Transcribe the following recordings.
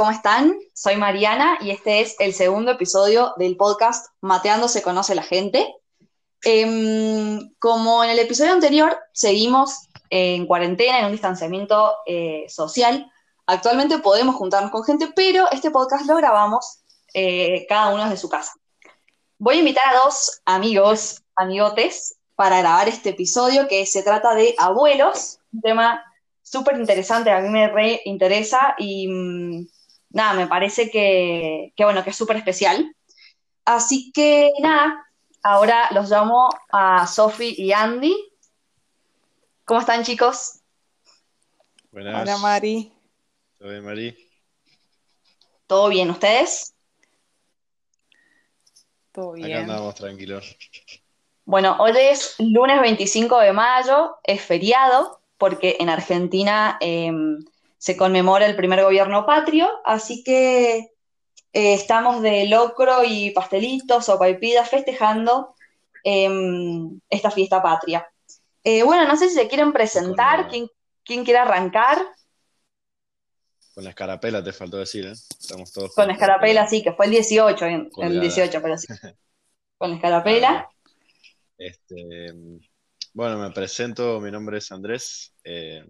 ¿cómo están? Soy Mariana y este es el segundo episodio del podcast Mateando se conoce la gente. Em, como en el episodio anterior, seguimos en cuarentena, en un distanciamiento eh, social. Actualmente podemos juntarnos con gente, pero este podcast lo grabamos eh, cada uno desde su casa. Voy a invitar a dos amigos, amigotes, para grabar este episodio que se trata de abuelos, un tema súper interesante, a mí me re interesa y mm, nada, me parece que, bueno, que es súper especial. Así que nada, ahora los llamo a Sofi y Andy. ¿Cómo están chicos? Buenas. Hola Mari. ¿Todo bien, Mari? ¿Todo bien? ¿Ustedes? Todo bien. Acá andamos tranquilos. Bueno, hoy es lunes 25 de mayo, es feriado, porque en Argentina em, se conmemora el primer gobierno patrio, así que eh, estamos de locro y pastelitos o paipidas festejando em, esta fiesta patria. Eh, bueno, no sé si se quieren presentar, ¿quién, quiere arrancar? Con la escarapela te faltó decir, ¿eh? Estamos todos con la escarapela, sí, que fue el 18, el 18, pero sí. Con la escarapela. Este, bueno, me presento, mi nombre es Andrés, eh,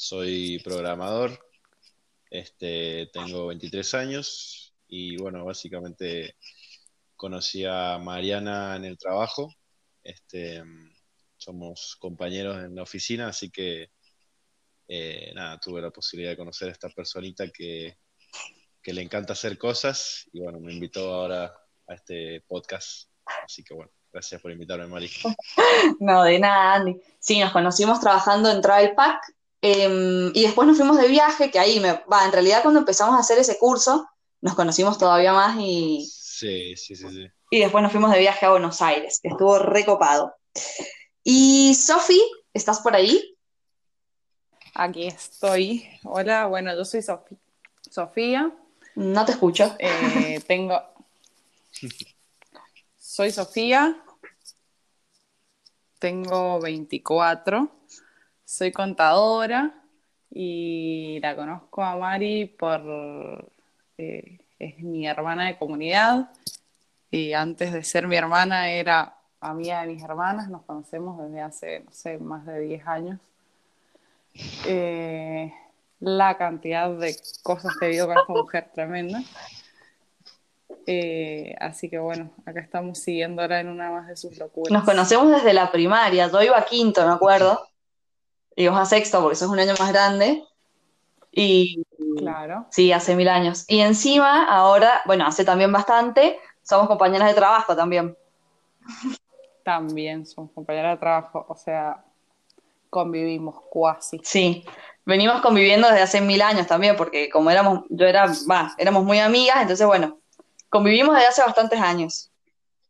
soy programador, este, tengo 23 años y bueno, básicamente conocí a Mariana en el trabajo, este, somos compañeros en la oficina, así que eh, nada, tuve la posibilidad de conocer a esta personita que, le encanta hacer cosas y bueno, me invitó ahora a este podcast, así que bueno. Gracias por invitarme, Mari. no, de nada, Andy. Sí, nos conocimos trabajando en Travel Pack em, y después nos fuimos de viaje, que ahí me. Va, en realidad cuando empezamos a hacer ese curso, nos conocimos todavía más y. Sí, sí, sí, sí. Y después nos fuimos de viaje a Buenos Aires, que estuvo recopado. Y Sofi, ¿estás por ahí? Aquí estoy. Hola, bueno, yo soy Sofía. No te escucho. Eh, tengo. Soy Sofía, tengo 24, soy contadora y la conozco a Mari por... Eh, es mi hermana de comunidad y antes de ser mi hermana era amiga de mis hermanas, nos conocemos desde hace, no sé, más de 10 años. Eh, la cantidad de cosas que he vivido con esta mujer tremenda. Eh, así que bueno, acá estamos siguiendo ahora en una más de sus locuras. Nos conocemos desde la primaria, yo iba a quinto, me acuerdo, y vos a sexto porque sos un año más grande. Y claro. Sí, hace mil años. Y encima, ahora, bueno, hace también bastante, somos compañeras de trabajo también. También somos compañeras de trabajo, o sea, convivimos cuasi. Sí, venimos conviviendo desde hace mil años también, porque como éramos, yo era, va, éramos muy amigas, entonces bueno, convivimos desde hace bastantes años.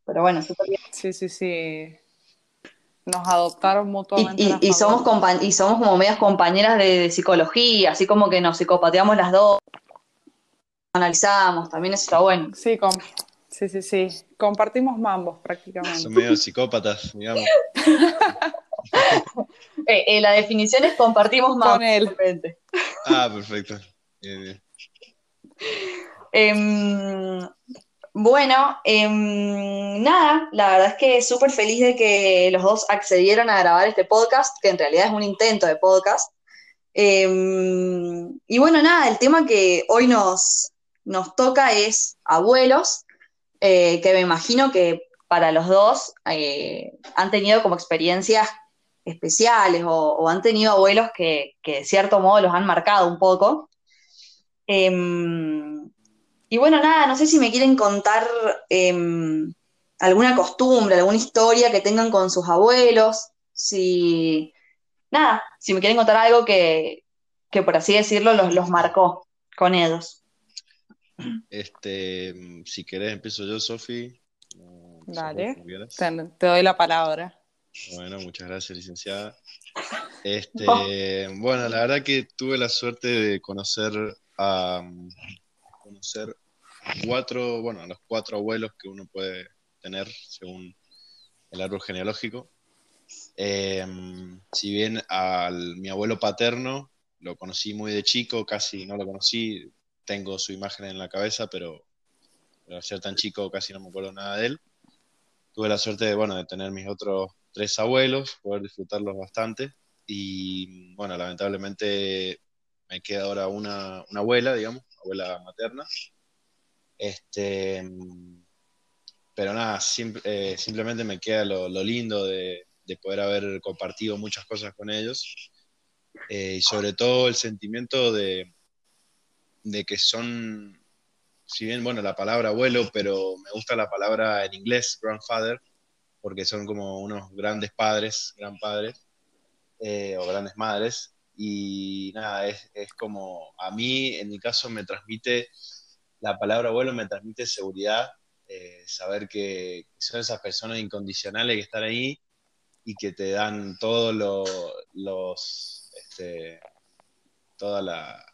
Pero bueno. Sí, sí, sí. Nos adoptaron mutuamente. Y, somos, y somos como medias compañeras de, psicología, así como que nos psicopateamos las dos, analizamos, también eso está bueno. Sí, sí, sí, sí. Compartimos mambos prácticamente. Son medio psicópatas, digamos. Eh, eh, la definición es compartimos mambos. Con él. Ah, perfecto. Bien, Em, bueno, em, nada, la verdad es que súper feliz de que los dos accedieron a grabar este podcast, que en realidad es un intento de podcast. Em, y bueno, nada, el tema que hoy nos, nos toca es abuelos, eh, que me imagino que para los dos eh, han tenido como experiencias especiales o, han tenido abuelos que, que, de cierto modo los han marcado un poco. Y bueno, nada, no sé si me quieren contar em, alguna costumbre, alguna historia que tengan con sus abuelos, si, nada, si me quieren contar algo que, por así decirlo los, los marcó con ellos. Este, si querés empiezo yo, Sofi. Dale, te, doy la palabra. Bueno, muchas gracias, licenciada. Este, bueno, la verdad que tuve la suerte de conocer a, conocer cuatro, bueno, los cuatro abuelos que uno puede tener según el árbol genealógico. Em, si bien al mi abuelo paterno lo conocí muy de chico, casi no lo conocí, tengo su imagen en la cabeza, pero, al ser tan chico casi no me acuerdo nada de él. Tuve la suerte de, bueno, de tener mis otros tres abuelos, poder disfrutarlos bastante. Y bueno, lamentablemente me queda ahora una, abuela, digamos, abuela materna. Este, pero nada, eh, simplemente me queda lo, lindo de, poder haber compartido muchas cosas con ellos. Eh, y sobre todo el sentimiento de, de que son, si bien, bueno, la palabra abuelo, pero me gusta la palabra en inglés, grandfather, porque son como unos grandes padres, gran padres, eh, o grandes madres. Y nada, es, es, como, a mí, en mi caso, me transmite, la palabra abuelo me transmite seguridad, eh, saber que son esas personas incondicionales que están ahí y que te dan todos los, este, toda la,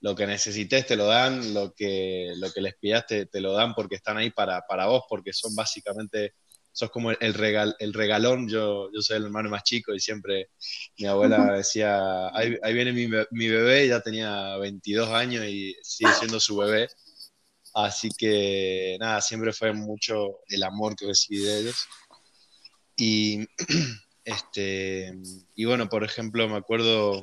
lo que necesites te lo dan, lo que, lo que les pidaste te lo dan porque están ahí para, para vos, porque son básicamente, sos como el, regal, el regalón, yo, yo soy el hermano más chico y siempre mi abuela decía, ahí, viene mi, mi, bebé, ya tenía 22 años y sigue siendo su bebé. Así que nada, siempre fue mucho el amor que recibí de ellos. Y, este, y bueno, por ejemplo, me acuerdo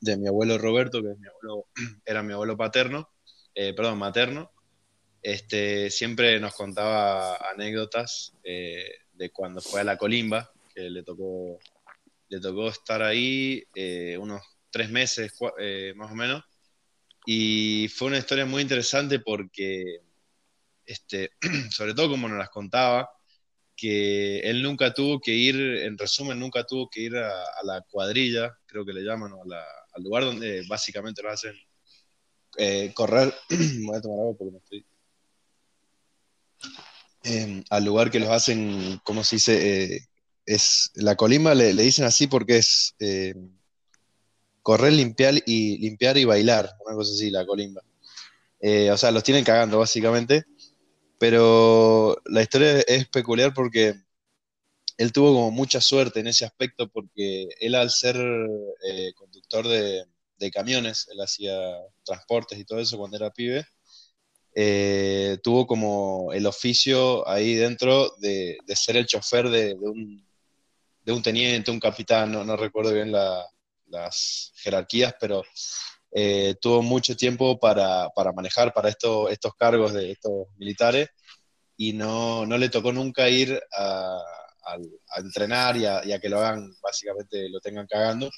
de mi abuelo Roberto, que es mi abuelo, era mi abuelo paterno, eh, perdón, materno, este, siempre nos contaba anécdotas eh, de cuando fue a la colimba, que le tocó, le tocó estar ahí eh, unos tres meses más o menos, y fue una historia muy interesante porque, este, sobre todo como nos las contaba, que él nunca tuvo que ir, en resumen, nunca tuvo que ir a, la cuadrilla, creo que le llaman, al lugar donde básicamente lo hacen eh, correr. Voy a tomar agua porque no estoy. Em, al lugar que los hacen, ¿cómo se dice? Eh, es la colimba le, dicen así porque es eh, correr, limpiar y limpiar y bailar, una cosa así, la colimba. o sea, los tienen cagando básicamente. Pero la historia es peculiar porque él tuvo como mucha suerte en ese aspecto porque él al ser eh, conductor de, camiones, él hacía transportes y todo eso cuando era pibe, eh, tuvo como el oficio ahí dentro de, ser el chofer de, un, teniente, un capitán, no, recuerdo bien las jerarquías, pero eh, tuvo mucho tiempo para, manejar para estos cargos de estos militares y no, no le tocó nunca ir a a, entrenar y a, que lo hagan, básicamente lo tengan cagando.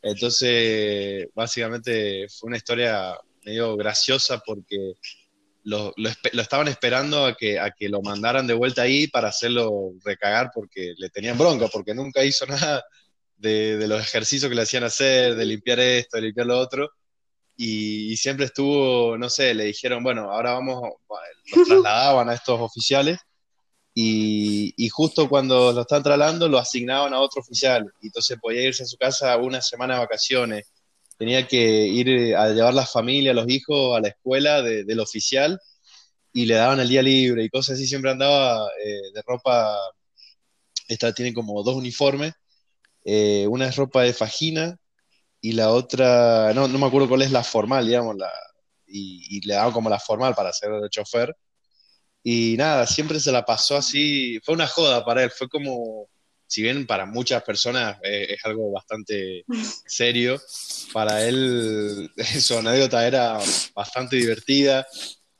Entonces, básicamente fue una historia medio graciosa porque lo, estaban esperando a que, a que lo mandaran de vuelta ahí para hacerlo recagar porque le tenían bronca, porque nunca hizo nada de, los ejercicios que le hacían hacer, de limpiar esto, de limpiar lo otro. Y, siempre estuvo, no sé, le dijeron, bueno, ahora vamos, lo trasladaban a estos oficiales y, justo cuando lo están trasladando lo asignaban a otro oficial. Y entonces podía irse a su casa una semana de vacaciones. Tenía que ir a llevar la familia, los hijos a la escuela del oficial y le daban el día libre y cosas así. Siempre andaba eh, de ropa, esta tiene como dos uniformes. Eh, una es ropa de fajina y la otra, no, no me acuerdo cuál es la formal, digamos, la, y, y le daban como la formal para ser chofer y nada, siempre se la pasó así, fue una joda para él, fue como, si bien para muchas personas eh, es algo bastante serio, para él su anécdota era bastante divertida.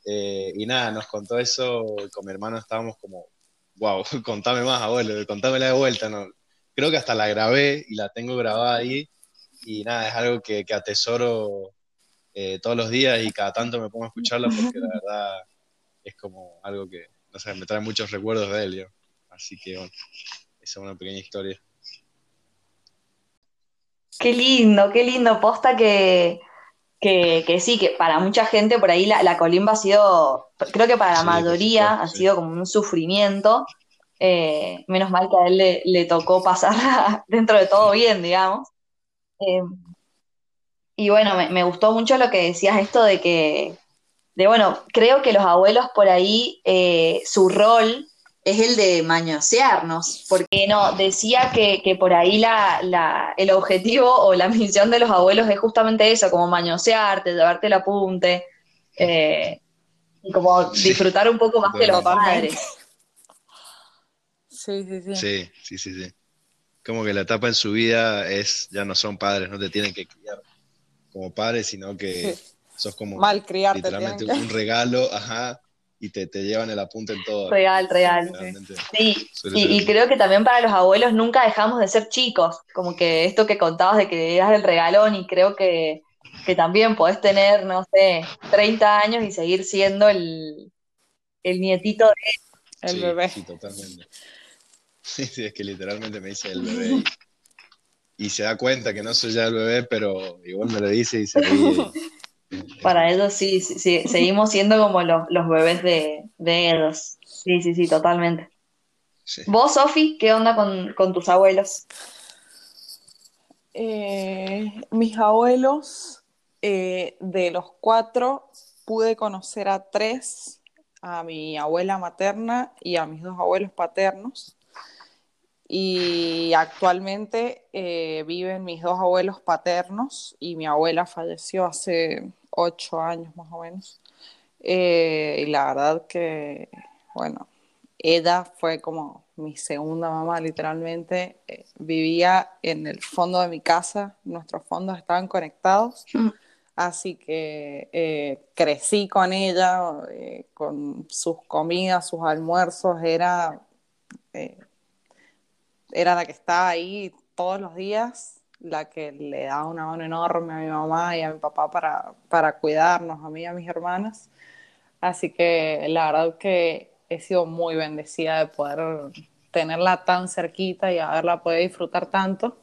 Eh, y nada, nos contó eso, con mi hermano estábamos como, wow, contame más, abuelo, contámela de vuelta. ¿no? Creo que hasta la grabé y la tengo grabada ahí. Y nada, es algo que, que atesoro eh, todos los días y cada tanto me pongo a escucharla porque la verdad es como algo que, no sé, me trae muchos recuerdos de él, Así que, bueno, esa es una pequeña historia. Qué lindo, qué lindo, posta que, que, sí, que para mucha gente por ahí la, colimba ha sido, creo que para la mayoría ha sido como un sufrimiento. Eh, menos mal que a él le, tocó pasar dentro de todo bien, digamos. Eh, y bueno, me, me, gustó mucho lo que decías esto de que, de bueno, creo que los abuelos por ahí, eh, su rol es el de mañosearnos, porque no, decía que, por ahí la, el objetivo o la misión de los abuelos es justamente eso, como mañosearte, llevarte el apunte. eh, y como disfrutar un poco más de los padres. Sí, sí, sí. Sí, sí, sí, sí. Como que la etapa en su vida es, ya no son padres, no te tienen que criar como padres, sino que sos como Mal criarte, literalmente un regalo, ajá, y te, te llevan el apunte en todo. Real, real. Sí, y, creo que también para los abuelos nunca dejamos de ser chicos, como que esto que contabas de que eras el regalón y creo que, que también podés tener, no sé, 30 años y seguir siendo el, el nietito de... El Sí, bebé. Sí, totalmente. Sí, sí, es que literalmente me dice el bebé. Y, y se da cuenta que no soy ya el bebé, pero igual me lo dice y se ríe. Para ellos sí, sí, sí, seguimos siendo como los, los bebés de, de ellos. Sí, sí, sí, totalmente. Sí. Vos, Sofi, ¿qué onda con, con tus abuelos? Eh, mis abuelos, eh, de los cuatro, pude conocer a tres, a mi abuela materna y a mis dos abuelos paternos. Y actualmente eh, viven mis dos abuelos paternos y mi abuela falleció hace ocho años más o menos. Eh, y la verdad que, bueno, ella fue como mi segunda mamá, literalmente. Eh, vivía en el fondo de mi casa, nuestros fondos estaban conectados, Mm. así que eh, crecí con ella, eh, con sus comidas, sus almuerzos, era, eh, era la que estaba ahí todos los días, la que le daba una mano enorme a mi mamá y a mi papá para, para cuidarnos, a mí y a mis hermanas. Así que la verdad que he sido muy bendecida de poder tenerla tan cerquita y haberla podido disfrutar tanto.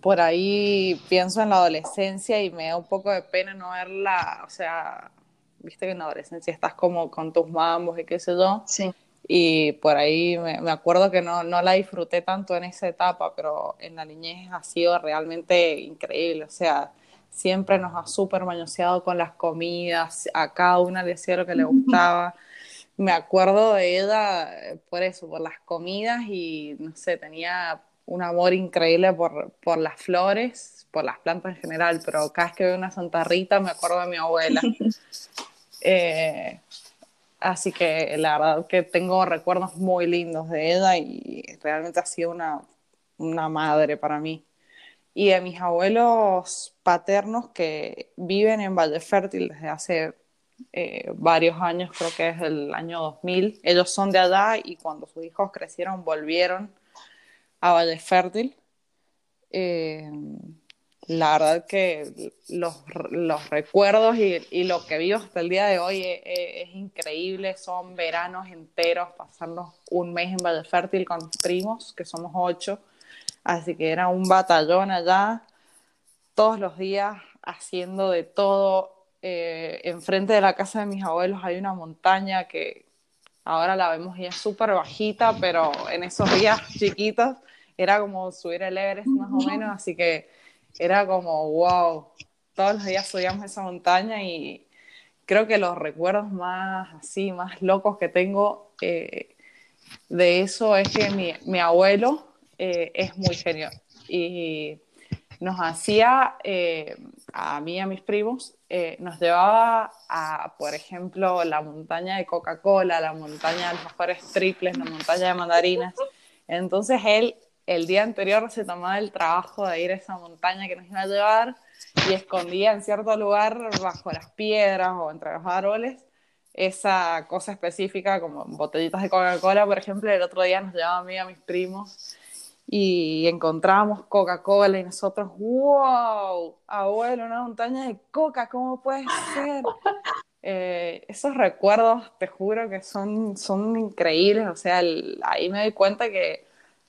Por ahí pienso en la adolescencia y me da un poco de pena no verla, o sea, viste que en la adolescencia estás como con tus mambos y qué sé yo, Sí. Y por ahí me, me acuerdo que no, no la disfruté tanto en esa etapa, pero en la niñez ha sido realmente increíble. O sea, siempre nos ha súper mañoseado con las comidas, a cada una le hacía lo que le gustaba. Me acuerdo de ella eh, por eso, por las comidas y no sé, tenía un amor increíble por, por las flores, por las plantas en general, pero cada vez que veo una Santa Rita me acuerdo de mi abuela. Eh, Así que la verdad que tengo recuerdos muy lindos de ella y realmente ha sido una, una madre para mí. Y de mis abuelos paternos que viven en Valle Fértil desde hace eh, varios años, creo que es el año 2000. Ellos son de allá y cuando sus hijos crecieron volvieron a Valle Fértil. Eh, la verdad que los, los recuerdos y, y, lo que vivo hasta el día de hoy es, increíble. Son veranos enteros, pasarnos un mes en Valle Fértil con primos, que somos ocho. Así que era un batallón allá, todos los días haciendo de todo. Eh, enfrente de la casa de mis abuelos hay una montaña que ahora la vemos y es súper bajita, pero en esos días chiquitos era como subir el Everest más o menos. Así que era como, wow, todos los días subíamos esa montaña y creo que los recuerdos más así, más locos que tengo eh, de eso es que mi, mi abuelo eh, es muy genio y nos hacía, eh, a mí y a mis primos, nos llevaba a, por ejemplo, la montaña de Coca-Cola, la montaña de alfajores triples, la montaña de mandarinas. Entonces él el día anterior se tomaba el trabajo de ir a esa montaña que nos iba a llevar y escondía en cierto lugar bajo las piedras o entre los árboles esa cosa específica como botellitas de Coca-Cola, por ejemplo, el otro día nos llevaba a mí y a mis primos y encontrábamos Coca-Cola y nosotros, wow, abuelo, una montaña de Coca, ¿cómo puede ser? Eh, esos recuerdos, te juro que son, son increíbles, o sea, el, ahí me doy cuenta que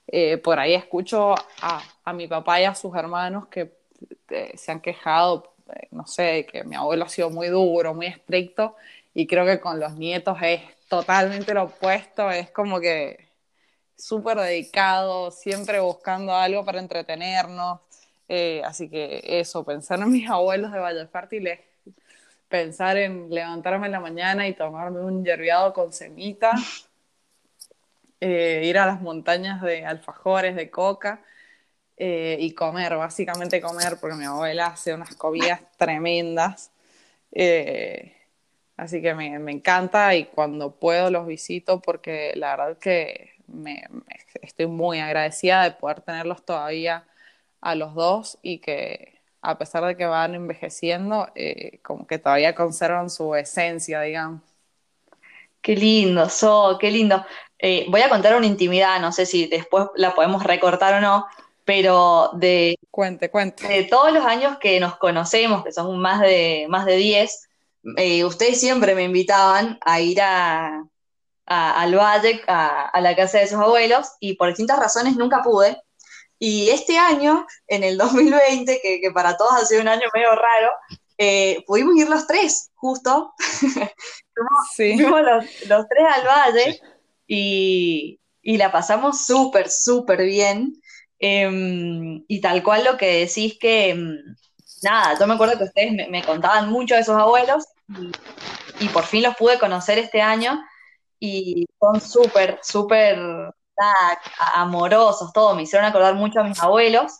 eh, por ahí escucho a, a, mi papá y a sus hermanos que eh, se han quejado, eh, no sé, que mi abuelo ha sido muy duro, muy estricto, y creo que con los nietos es totalmente lo opuesto, es como que súper dedicado, siempre buscando algo para entretenernos. Así que eso, pensar en mis abuelos de Valle Fértil pensar en levantarme en la mañana y tomarme un yerbiado con semita, eh, ir a las montañas de alfajores, de coca eh, y comer, básicamente comer, porque mi abuela hace unas comidas tremendas. Eh, así que me, me, encanta y cuando puedo los visito porque la verdad que me, estoy muy agradecida de poder tenerlos todavía a los dos y que a pesar de que van envejeciendo, como que todavía conservan su esencia, digamos. Qué lindo, So, qué lindo. Eh, voy a contar una intimidad, no sé si después la podemos recortar o no, pero de, cuente, cuente. de todos los años que nos conocemos, que son más de, más de 10, eh, ustedes siempre me invitaban a ir a, al Valle, a, la casa de sus abuelos, y por distintas razones nunca pude. Y este año, en el 2020, que, que para todos ha sido un año medio raro, eh, pudimos ir los tres, justo. Fuimos los, tres al valle y, la pasamos súper, súper bien. Em, y tal cual lo que decís que, em, nada, yo me acuerdo que ustedes me, contaban mucho de sus abuelos y, por fin los pude conocer este año y son súper, súper amorosos, todo, me hicieron acordar mucho a mis abuelos.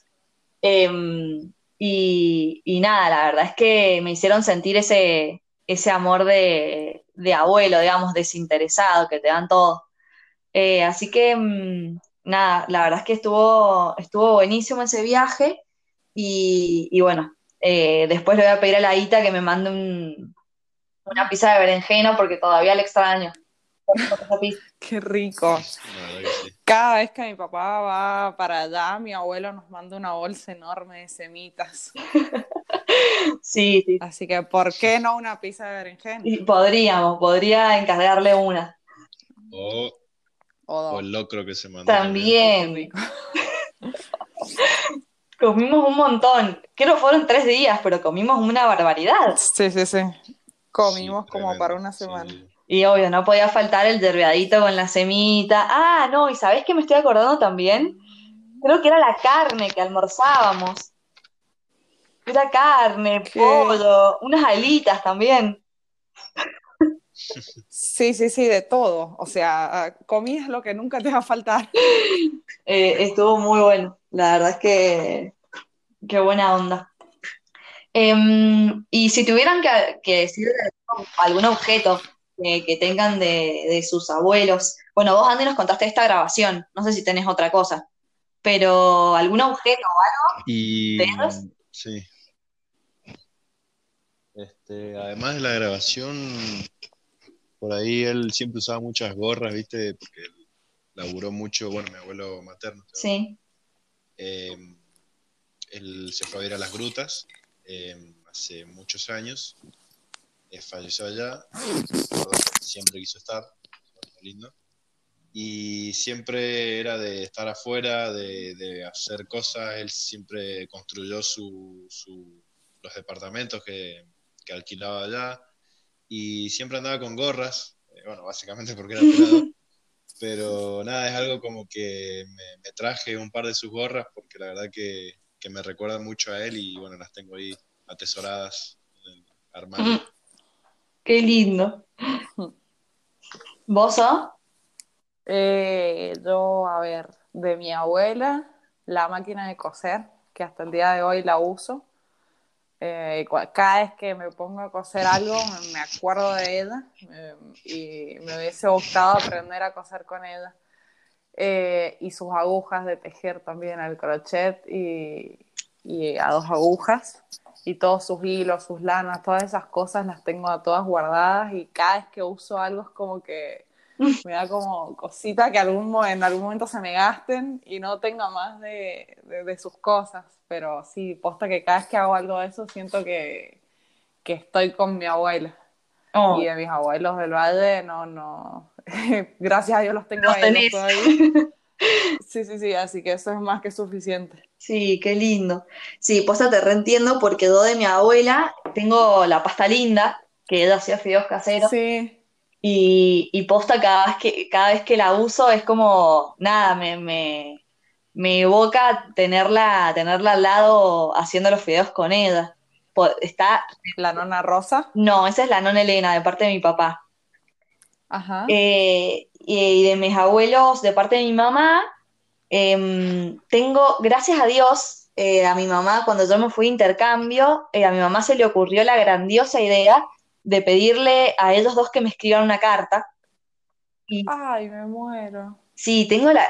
Em, y, nada, la verdad es que me hicieron sentir ese, ese amor de, abuelo, digamos, desinteresado, que te dan todo. Eh, así que, mm, nada, la verdad es que estuvo, estuvo buenísimo ese viaje y, bueno, eh, después le voy a pedir a la Ita que me mande una pizza de berenjena porque todavía le extraño. Qué rico. Cada vez que mi papá va para allá, mi abuelo nos manda una bolsa enorme de semitas. Sí, sí. Así que, ¿por qué no una pizza de berenjena? podríamos, podría encargarle una. O, o, el locro que se manda. También. comimos un montón. Creo que fueron tres días, pero comimos una barbaridad. Sí, sí, sí. Comimos como para una semana. Y obvio, no podía faltar el derbeadito con la semita. Ah, no, y ¿sabés qué me estoy acordando también? Creo que era la carne que almorzábamos. Era carne, pollo, unas alitas también. Sí, sí, sí, de todo. O sea, comías lo que nunca te va a faltar. Eh, estuvo muy bueno. La verdad es que qué buena onda. Em, y si tuvieran que, que decir algún objeto que tengan de, sus abuelos. Bueno, vos, Andy, nos contaste esta grabación, no sé si tenés otra cosa, pero algún objeto o algo y, Sí. Este, además de la grabación, por ahí él siempre usaba muchas gorras, ¿viste? Porque él laburó mucho, bueno, mi abuelo materno. Sí. Em, él se fue a ir a las grutas em, hace muchos años eh, falleció allá, siempre quiso estar, lindo. Y siempre era de estar afuera, de, hacer cosas. Él siempre construyó su, los departamentos que, alquilaba allá y siempre andaba con gorras, eh, bueno, básicamente porque era pelado. Pero nada, es algo como que me, traje un par de sus gorras porque la verdad que, que me recuerda mucho a él y bueno, las tengo ahí atesoradas en el armario. Qué lindo. ¿Vos, eh, yo, a ver, de mi abuela, la máquina de coser, que hasta el día de hoy la uso. Eh, cada vez que me pongo a coser algo, me acuerdo de ella y me hubiese gustado aprender a coser con ella. Eh, y sus agujas de tejer también al crochet y, y a dos agujas y todos sus hilos, sus lanas, todas esas cosas las tengo todas guardadas y cada vez que uso algo es como que me da como cosita que algún, en algún momento se me gasten y no tenga más de, sus cosas. Pero sí, posta que cada vez que hago algo de eso siento que, estoy con mi abuela. Oh. Y de mis abuelos del Valle, no, no. Gracias a Dios los tengo ahí. Sí, sí, sí, así que eso es más que suficiente. Sí, qué lindo. Sí, posta te reentiendo porque yo de mi abuela tengo la pasta linda, que ella hacía fideos caseros. Sí. Y, posta cada vez que, cada vez que la uso es como, nada, me, me, me evoca tenerla, tenerla al lado haciendo los fideos con ella. Está. ¿La nona Rosa? No, esa es la nona Elena, de parte de mi papá. Ajá. Eh, y de mis abuelos, de parte de mi mamá, Em, tengo, gracias a Dios, eh, a mi mamá, cuando yo me fui a intercambio, eh, a mi mamá se le ocurrió la grandiosa idea de pedirle a ellos dos que me escriban una carta. Ay, me muero. Sí, tengo, la,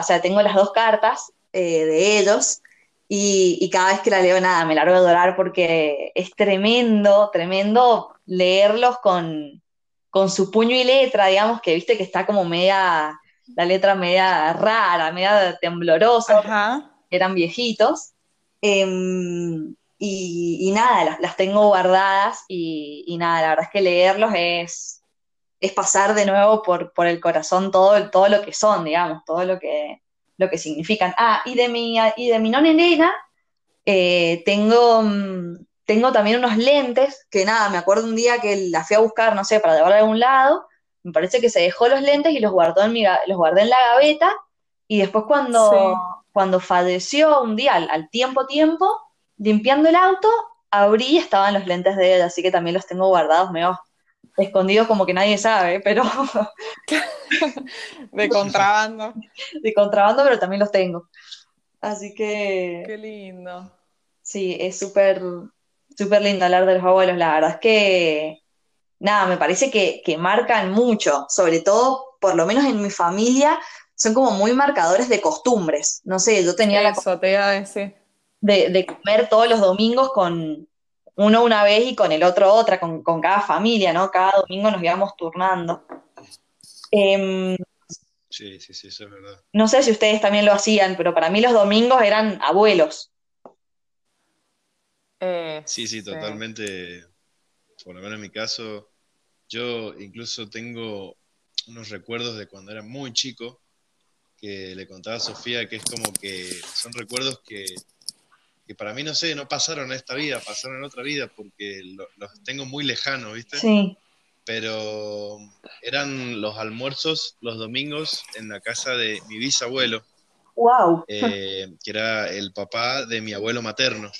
o sea, tengo las dos cartas eh, de ellos y, cada vez que la leo, nada, me largo a adorar porque es tremendo, tremendo leerlos con, con su puño y letra, digamos, que viste que está como media, la letra media rara, media temblorosa, eran viejitos. Em, y, nada, las, tengo guardadas y, nada, la verdad es que leerlos es, es pasar de nuevo por, por el corazón todo, todo lo que son, digamos, todo lo que, lo que significan. Ah, y de mi, y de mi nona Elena, eh, tengo, mm, tengo también unos lentes, que nada, me acuerdo un día que la fui a buscar, no sé, para llevarla a algún lado, me parece que se dejó los lentes y los guardó en mi, los guardé en la gaveta, y después cuando, cuando falleció un día, al, tiempo tiempo, limpiando el auto, abrí y estaban los lentes de ella, así que también los tengo guardados medio escondidos como que nadie sabe, pero... de contrabando. De contrabando, pero también los tengo. Así que... Qué lindo. Sí, es súper súper lindo hablar de los abuelos, la verdad es que, nada, me parece que, marcan mucho, sobre todo, por lo menos en mi familia, son como muy marcadores de costumbres. No sé, yo tenía la de, de comer todos los domingos con uno una vez y con el otro otra, con, cada familia, ¿no? Cada domingo nos íbamos turnando. Em, sí, sí, sí, eso es verdad. No sé si ustedes también lo hacían, pero para mí los domingos eran abuelos. Eh, sí, sí, totalmente. Por lo menos en mi caso, yo incluso tengo unos recuerdos de cuando era muy chico que le contaba a Sofía que es como que son recuerdos que, para mí, no sé, no pasaron en esta vida, pasaron en otra vida porque los tengo muy lejanos, ¿viste? Sí. Pero eran los almuerzos los domingos en la casa de mi bisabuelo. ¡Wow! Eh, que era el papá de mi abuelo materno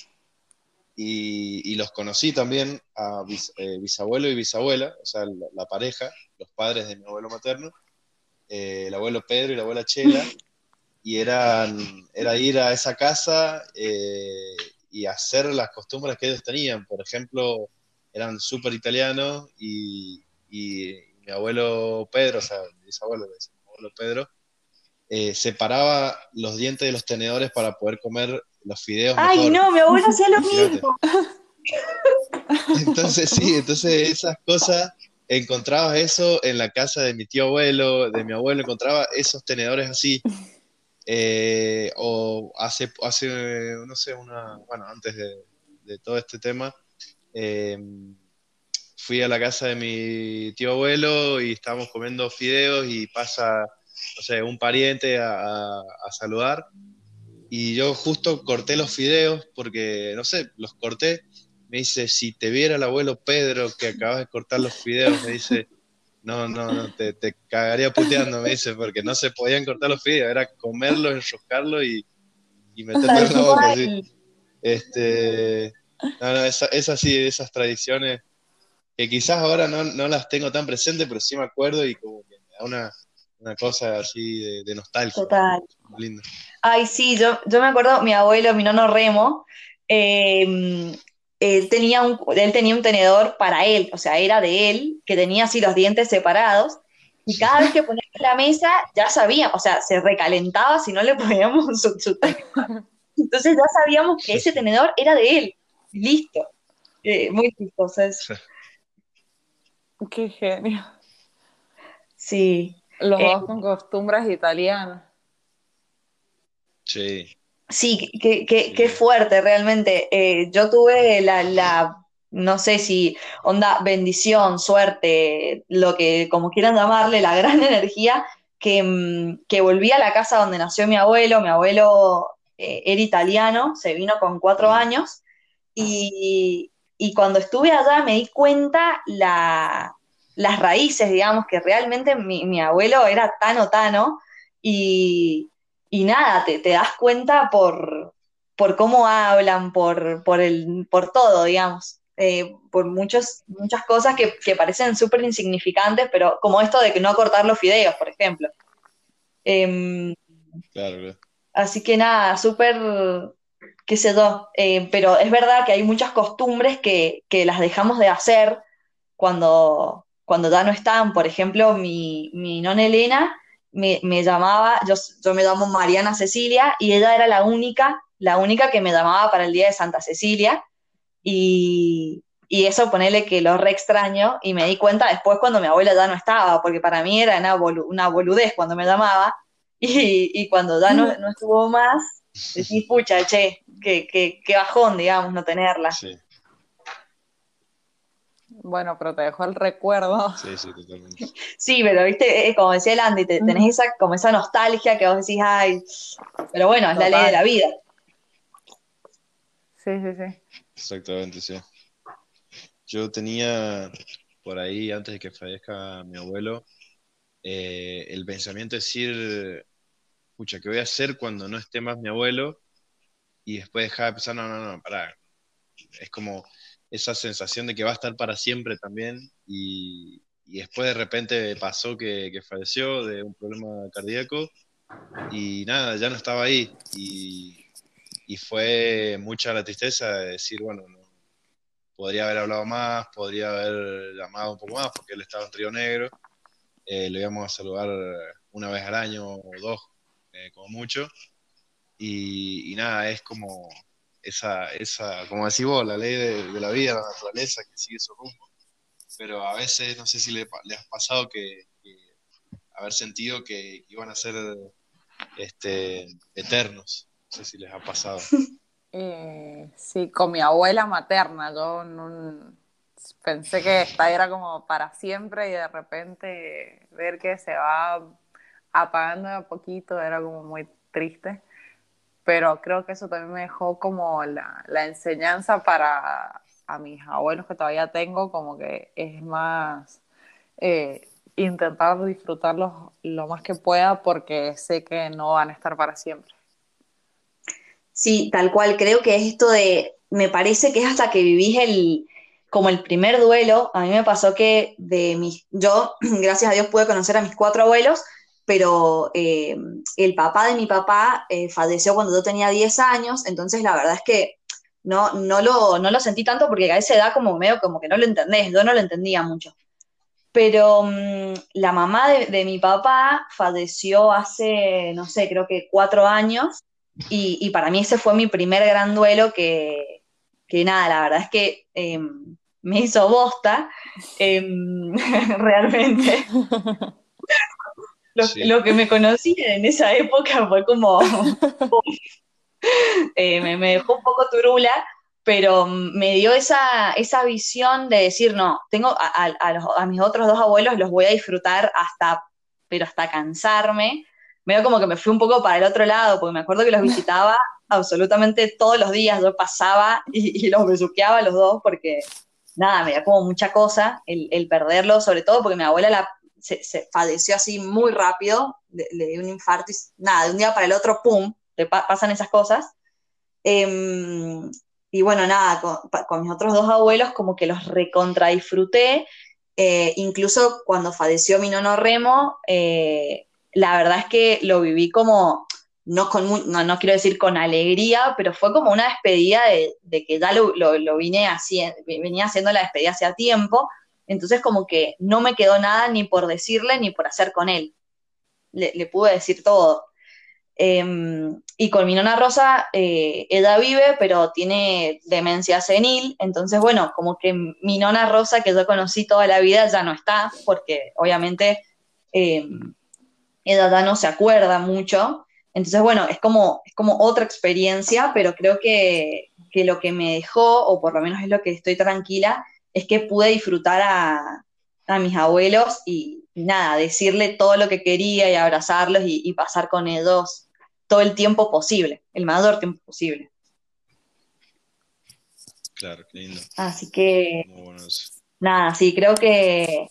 y, los conocí también a eh, bisabuelo y bisabuela, o sea, la, pareja, los padres de mi abuelo materno, eh, el abuelo Pedro y la abuela Chela, y eran, era ir a esa casa eh, y hacer las costumbres que ellos tenían. Por ejemplo, eran súper italianos y, mi abuelo Pedro, o sea, mi bisabuelo, mi abuelo Pedro, separaba los dientes de los tenedores para poder comer los fideos. Ay, no, mi abuelo hacía lo mismo. Entonces, sí, entonces esas cosas, encontrabas eso en la casa de mi tío abuelo, de mi abuelo, encontraba esos tenedores así. Eh, o hace, hace, no sé, una, bueno, antes de, todo este tema, eh, fui a la casa de mi tío abuelo y estábamos comiendo fideos y pasa, no sé, un pariente a saludar y yo justo corté los fideos porque, no sé, los corté. Me dice, si te viera el abuelo Pedro que acabas de cortar los fideos, me dice, no, no, no, te, cagaría puteando, me dice, porque no se podían cortar los fideos, era comerlos, enroscarlos y, y meterlos en la boca. Así. Este, no, no, es, es, así, esas tradiciones que quizás ahora no, no, las tengo tan presentes, pero sí me acuerdo y como que me da una, una cosa así de, nostalgia. Total. Lindo. Ay, sí, yo, yo me acuerdo, mi abuelo, mi nono Remo, em, él, tenía un, él tenía un tenedor para él, o sea, era de él, que tenía así los dientes separados, y cada vez que ponía en la mesa ya sabía, o sea, se recalentaba si no le poníamos su, tenedor. Entonces ya sabíamos que ese tenedor era de él, listo. Eh, muy chistoso eso. Qué genio. Sí. Los eh, dos con costumbres italianas. Sí. Sí, qué, fuerte realmente. Eh, yo tuve la, no sé si onda, bendición, suerte, lo que como quieran llamarle, la gran energía que, mm, que volví a la casa donde nació mi abuelo. Mi abuelo eh, era italiano, se vino con cuatro años y, y cuando estuve allá me di cuenta la, las raíces, digamos, que realmente mi, abuelo era tan tano y, y nada, te, das cuenta por, por cómo hablan, por, por, el, por todo, digamos. Eh, por muchos, muchas cosas que, parecen súper insignificantes, pero como esto de que no cortar los fideos, por ejemplo. Em, claro, Así que nada, súper qué sé yo, eh, pero es verdad que hay muchas costumbres que, que las dejamos de hacer cuando, cuando ya no están. Por ejemplo, mi, mi nona Elena me, me llamaba, yo, yo me llamo Mariana Cecilia, y ella era la única, la única que me llamaba para el día de Santa Cecilia, y, y eso ponele que lo re extraño, y me di cuenta después cuando mi abuela ya no estaba, porque para mí era una, bolu- una boludez cuando me llamaba, y, y cuando ya no, no estuvo más, decís, pucha, che, qué, qué, qué bajón, digamos, no tenerla. Sí, Bueno, pero te dejo el recuerdo. sí, sí, totalmente. Sí, pero viste, eh, como decía el Andy, te- tenés esa, como esa nostalgia que vos decís, ay, pero bueno, es la ley de la vida. Sí, sí, sí. Exactamente, sí. Yo tenía por ahí, antes de que fallezca mi abuelo, eh, el pensamiento de decir, pucha, ¿qué voy a hacer cuando no esté más mi abuelo? Y después dejar de pensar, no, no, no, pará. Es como esa sensación de que va a estar para siempre también. Y, y después de repente pasó que, que falleció de un problema cardíaco y nada, ya no estaba ahí. Y, y fue mucha la tristeza de decir, bueno, no, podría haber hablado más, podría haber llamado un poco más, porque él estaba en Río Negro. Eh, íbamos a saludar una vez al año o dos, eh, como mucho. Y nada, es como esa, esa, como decís vos, la ley de, la vida, la naturaleza que sigue su rumbo. Pero a veces, no sé si le, le has pasado que, que haber sentido que iban a ser este, eternos. No sé si les ha pasado. Eh, sí, con mi abuela materna. Yo pensé que esta era como para siempre y de repente ver que se va apagando de a poquito era como muy triste. Pero creo que eso también me dejó como la, la enseñanza para a mis abuelos que todavía tengo, como que es más eh, intentar disfrutarlos lo más que pueda porque sé que no van a estar para siempre. Sí, tal cual, creo que es esto de, me parece que es hasta que vivís el, como el primer duelo, a mí me pasó que de mis, yo, gracias a Dios, pude conocer a mis cuatro abuelos, pero eh, el papá de mi papá eh, falleció cuando yo tenía 10 años, entonces la verdad es que no, no, lo, no lo sentí tanto porque a esa edad como medio como que no lo entendés, yo no lo entendía mucho. Pero mm, la mamá de, de mi papá falleció hace, no sé, creo que cuatro años. Y, y para mí ese fue mi primer gran duelo que, que nada, la verdad es que eh, me hizo bosta, eh, realmente. Lo, Sí. lo que me conocí en esa época fue como, eh, me, me dejó un poco turula, pero me dio esa, esa visión de decir, no, tengo a, a- a los- a mis otros dos abuelos los voy a disfrutar hasta, pero hasta cansarme. Medio como que me fui un poco para el otro lado, porque me acuerdo que los visitaba absolutamente todos los días, yo pasaba y, y los besuqueaba a los dos, porque nada, me da como mucha cosa el, el perderlos, sobre todo porque mi abuela la, se, se falleció así muy rápido, le, le dio un infarto y nada, de un día para el otro, ¡pum!, te pa- pasan esas cosas. Em, y bueno, nada, con, mis otros dos abuelos como que los recontra disfruté. Eh, incluso cuando falleció mi nono Remo, eh, la verdad es que lo viví como, no, no, no quiero decir con alegría, pero fue como una despedida de, de que ya lo, lo, vine haciendo, venía haciendo la despedida hace tiempo, entonces como que no me quedó nada ni por decirle ni por hacer con él. Le, pude decir todo. Eh, y con mi nona Rosa, eh, ella vive, pero tiene demencia senil, entonces, bueno, como que mi nona Rosa, que yo conocí toda la vida, ya no está, porque obviamente eh, ella ya no se acuerda mucho. Entonces, bueno, es como, es como otra experiencia, pero creo que, que lo que me dejó, o por lo menos es lo que estoy tranquila, es que pude disfrutar a, a mis abuelos y, y nada, decirle todo lo que quería y abrazarlos y, y pasar con ellos todo el tiempo posible, el mayor tiempo posible. Claro, qué lindo. Así que, bueno nada, sí, creo que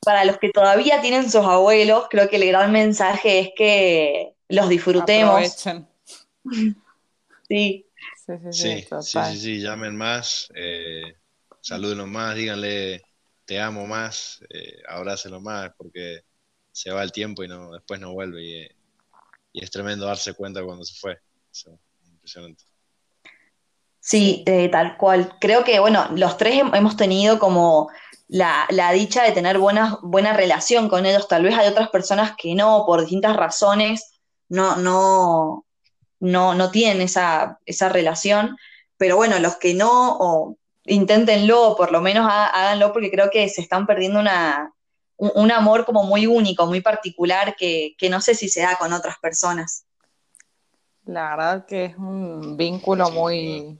para los que todavía tienen sus abuelos, creo que el gran mensaje es que los disfrutemos. Aprovechen. Sí, Sí, sí, sí, Sí, sí, total. sí, sí, llamen más, eh, salúdenlos más, díganle te amo más, eh, más, porque se va el tiempo y no, después no vuelve. Y, es tremendo darse cuenta cuando se fue. Eso, impresionante. Sí, eh, tal cual. Creo que, bueno, los tres hem- hemos tenido como la, la dicha de tener buena, buena relación con ellos. Tal vez hay otras personas que no, por distintas razones, no, no, no, no tienen esa, esa relación. Pero bueno, los que no, o inténtenlo, por lo menos há- háganlo, porque creo que se están perdiendo una, un, un amor como muy único, muy particular, que, que no sé si se da con otras personas. La verdad que es un vínculo muy,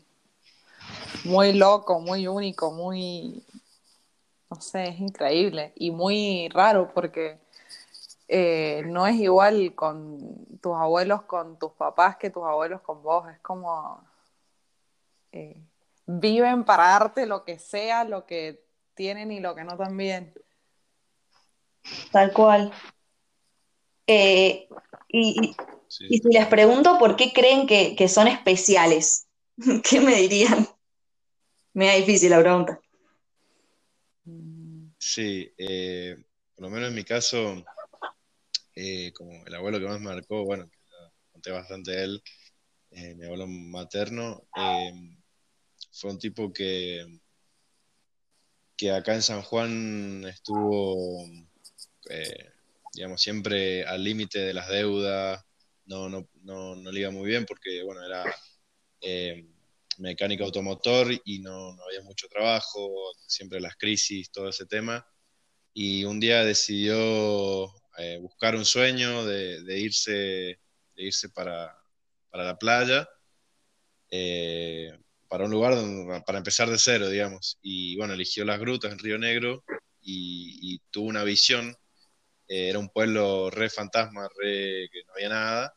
muy loco, muy único, muy, no sé, es increíble y muy raro porque eh, no es igual con tus abuelos, con tus papás que tus abuelos con vos. Es como eh, viven para darte lo que sea, lo que tienen y lo que no también. Tal cual. Eh, y, y- Sí, y si les pregunto por qué creen que, que son especiales, ¿qué me dirían? Me da difícil la pregunta. Sí, eh, por lo menos en mi caso, eh, como el abuelo que más me marcó, bueno, conté bastante de él, eh, mi abuelo materno, eh, fue un tipo que, que acá en San Juan estuvo, eh, digamos, siempre al límite de las deudas, no, no, no, no le iba muy bien porque, bueno, era eh, mecánico automotor y no, no había mucho trabajo, siempre las crisis, todo ese tema. Y un día decidió eh, buscar un sueño de, irse, de irse para, para la playa, eh, para un lugar donde- para empezar de cero, digamos. Y bueno, eligió las grutas en Río Negro y, tuvo una visión. Eh, era un pueblo re fantasma, re que no había nada.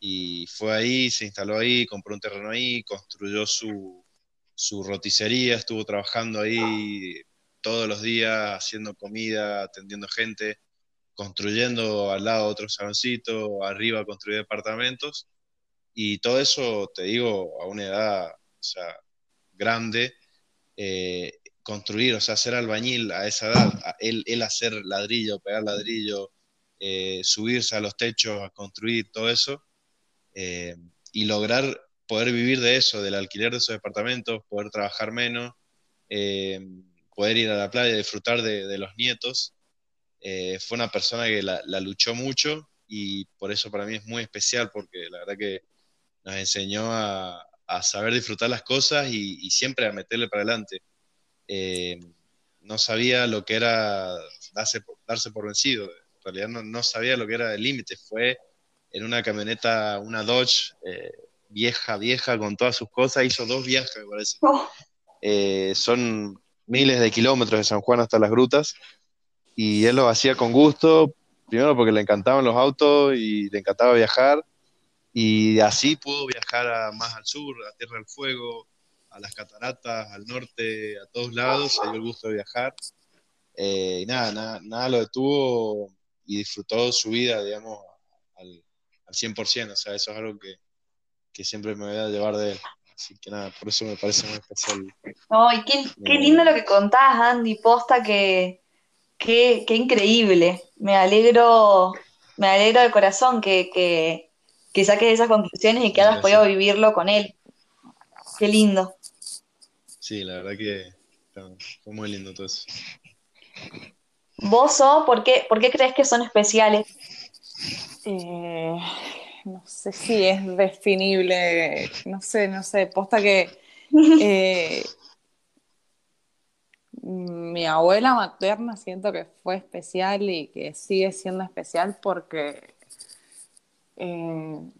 Y fue ahí, se instaló ahí, compró un terreno ahí, construyó su, su roticería, estuvo trabajando ahí todos los días, haciendo comida, atendiendo gente, construyendo al lado otro saloncito, arriba construyó departamentos. Y todo eso, te digo, a una edad, o sea, grande, eh, construir, o sea, ser albañil a esa edad, a él, él hacer ladrillo, pegar ladrillo, eh, subirse a los techos a construir todo eso, eh, y lograr poder vivir de eso, del alquiler de esos departamentos, poder trabajar menos, poder ir a la playa, disfrutar de, los nietos. Fue una persona que la, la luchó mucho y por eso para mí es muy especial, porque la verdad que nos enseñó a, a saber disfrutar las cosas y, y siempre a meterle para adelante. Eh, no sabía lo que era darse por, darse por vencido, en realidad no, no sabía lo que era el límite, fue en una camioneta, una Dodge eh, vieja, vieja, con todas sus cosas, hizo dos viajes, me parece. Oh, Eh, son miles de kilómetros de San Juan hasta las grutas. Y él lo hacía con gusto, primero porque le encantaban los autos y le encantaba viajar. Y así pudo viajar más al sur, a Tierra del Fuego, a las cataratas, al norte, a todos lados, se dio el gusto de viajar. Eh, y nada, nada, nada lo detuvo y disfrutó su vida, digamos, al, al 100%, o sea, eso es algo que, que siempre me voy a llevar de él. Así que nada, por eso me parece muy especial. Ay, qué, qué lindo lo que contás, Andy, posta que, qué, qué increíble. Me alegro, me alegro de corazón que, que, que saques esas conclusiones y que hayas podido vivirlo con él. Qué lindo. Sí, la verdad que fue muy lindo todo eso. ¿Vos, So, por qué, por qué crees que son especiales? Eh, no sé si es definible, no sé, no sé, posta que eh, mi abuela materna siento que fue especial y que sigue siendo especial porque eh,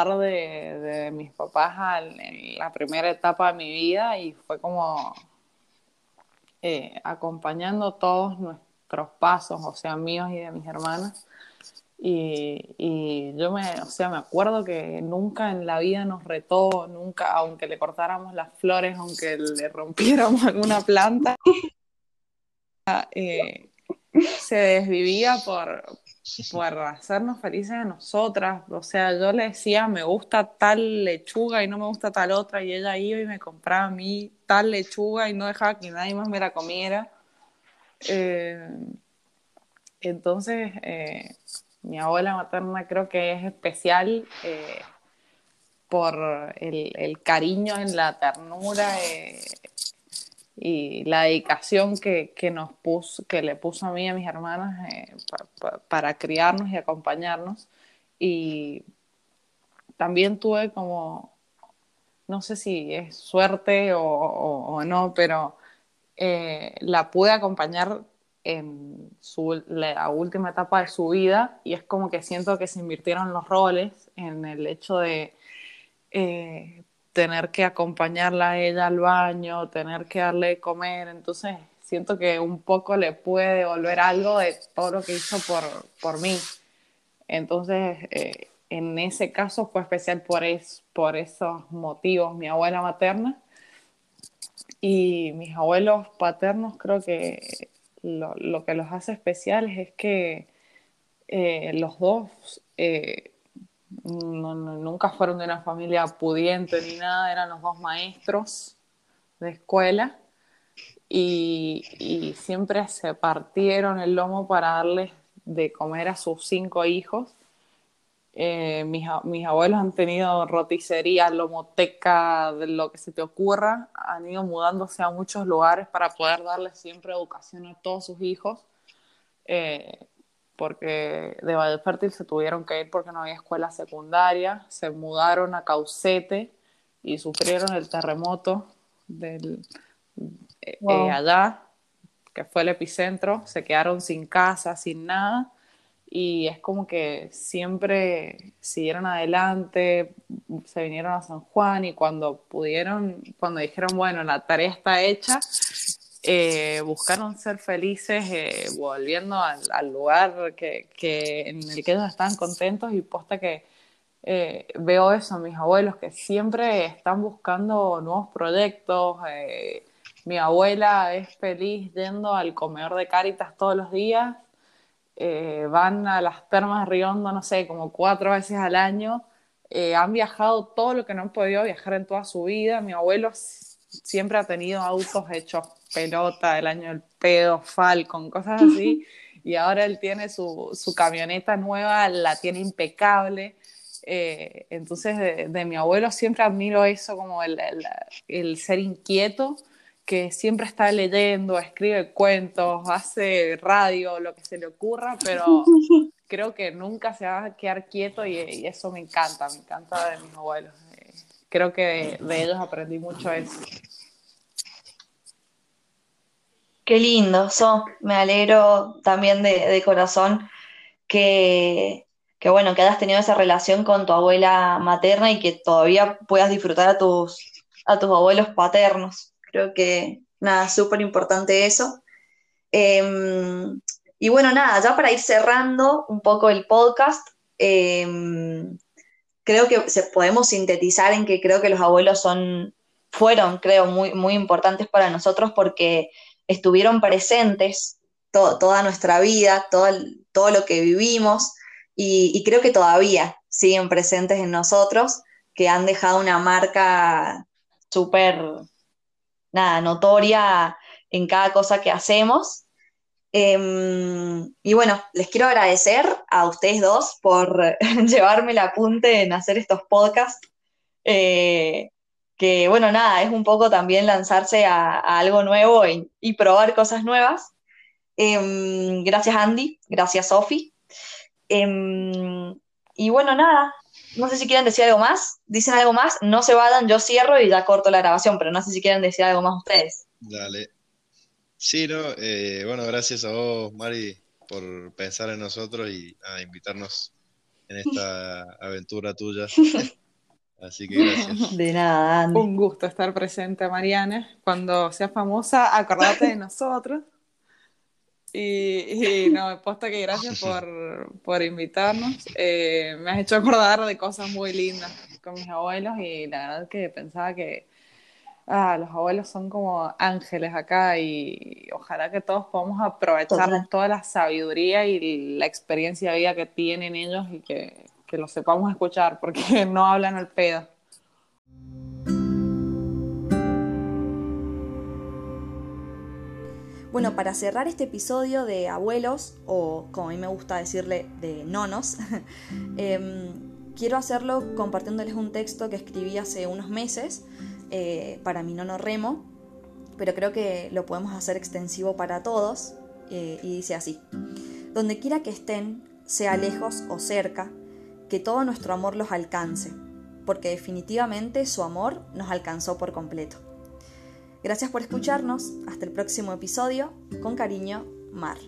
de, mis papás al- en la primera etapa de mi vida y fue como eh, acompañando todos nuestros pasos, o sea, míos y de mis hermanas. Y, y yo me, o sea, me acuerdo que nunca en la vida nos retó, nunca, aunque le cortáramos las flores, aunque le rompiéramos alguna planta, eh, se desvivía por, por hacernos felices a nosotras. O sea, yo le decía, me gusta tal lechuga y no me gusta tal otra, y ella iba y me compraba a mí tal lechuga y no dejaba que nadie más me la comiera. Eh, entonces, eh, mi abuela materna creo que es especial eh, por el, cariño en la ternura y la dedicación que, nos puso, que le puso a mí y a mis hermanas eh, para criarnos y acompañarnos. Y también tuve como, no sé si es suerte o, no, pero eh, la pude acompañar en su, la última etapa de su vida y es como que siento que se invirtieron los roles en el hecho de eh, tener que acompañarla a ella al baño, tener que darle de comer, entonces siento que un poco le puede devolver algo de todo lo que hizo por, por mí. Entonces, eh, en ese caso fue especial por, es, por esos motivos, mi abuela materna y mis abuelos paternos creo que lo, lo que los hace especiales es que eh, los dos eh, nunca fueron de una familia pudiente ni nada, eran los dos maestros de escuela y, siempre se partieron el lomo para darles de comer a sus cinco hijos. Eh, mis, mis, abuelos han tenido roticería, lomoteca, de lo que se te ocurra, han ido mudándose a muchos lugares para poder darles siempre educación a todos sus hijos. Eh, porque de Valle Fértil se tuvieron que ir porque no había escuela secundaria, se mudaron a Caucete y sufrieron el terremoto del, eh, eh, allá, que fue el epicentro, se quedaron sin casa, sin nada, y es como que siempre siguieron adelante, se vinieron a San Juan y cuando pudieron, cuando dijeron, bueno, la tarea está hecha, eh, buscaron ser felices eh, volviendo al, lugar que, en el que ellos estaban contentos y posta que eh, veo eso mis abuelos que siempre están buscando nuevos proyectos. mi abuela es feliz yendo al comedor de Cáritas todos los días. van a las termas de Riondo, no sé, como cuatro veces al año. han viajado todo lo que no han podido viajar en toda su vida. Mi abuelo siempre ha tenido autos hechos pelota, el año del pedo, Falcon, cosas así. y ahora él tiene su, su camioneta nueva, la tiene impecable. Eh, entonces, de, mi abuelo siempre admiro eso, como el, el, ser inquieto, que siempre está leyendo, escribe cuentos, hace radio, lo que se le ocurra, pero creo que nunca se va a quedar quieto y, eso me encanta, me encanta de mis abuelos. Creo que de ellos aprendí mucho eso. Qué lindo, so, me alegro también de, corazón que, bueno, que hayas tenido esa relación con tu abuela materna y que todavía puedas disfrutar a tus, a tus abuelos paternos. Creo que, nada, súper importante eso. Em, y bueno, nada, ya para ir cerrando un poco el podcast, em, creo que se, podemos sintetizar en que creo que los abuelos son, fueron, creo, muy, muy importantes para nosotros porque estuvieron presentes toda nuestra vida, todo, todo lo que vivimos, y, creo que todavía siguen presentes en nosotros, que han dejado una marca súper, nada, notoria en cada cosa que hacemos. Em, y bueno, les quiero agradecer a ustedes dos por llevarme el apunte en hacer estos podcasts. Eh, que bueno, nada, es un poco también lanzarse a, algo nuevo y, probar cosas nuevas. Em, gracias Andy, gracias Sofi. Em, y bueno, nada, no sé si quieren decir algo más. Dicen algo más, no se vayan, yo cierro y ya corto la grabación, pero no sé si quieren decir algo más ustedes. Dale. Sí, no, eh, bueno, gracias a vos, Mari, por pensar en nosotros y a invitarnos en esta aventura tuya. Así que gracias. De nada, Andy. Un gusto estar presente, Mariana. Cuando seas famosa, acordate de nosotros. Y, y, no, posta que gracias por, invitarnos. Eh, me has hecho acordar de cosas muy lindas con mis abuelos y la verdad que pensaba que ah, los abuelos son como ángeles acá y ojalá que todos podamos aprovechar toda la sabiduría y la experiencia de vida que tienen ellos y que que lo sepamos escuchar, porque no hablan al pedo. Bueno, para cerrar este episodio de abuelos, o como a mí me gusta decirle, de nonos, em, quiero hacerlo compartiéndoles un texto que escribí hace unos meses eh, para mi nono remo, pero creo que lo podemos hacer extensivo para todos eh, y dice así, donde quiera que estén, sea lejos o cerca, que todo nuestro amor los alcance, porque definitivamente su amor nos alcanzó por completo. Gracias por escucharnos, hasta el próximo episodio, con cariño, Mar.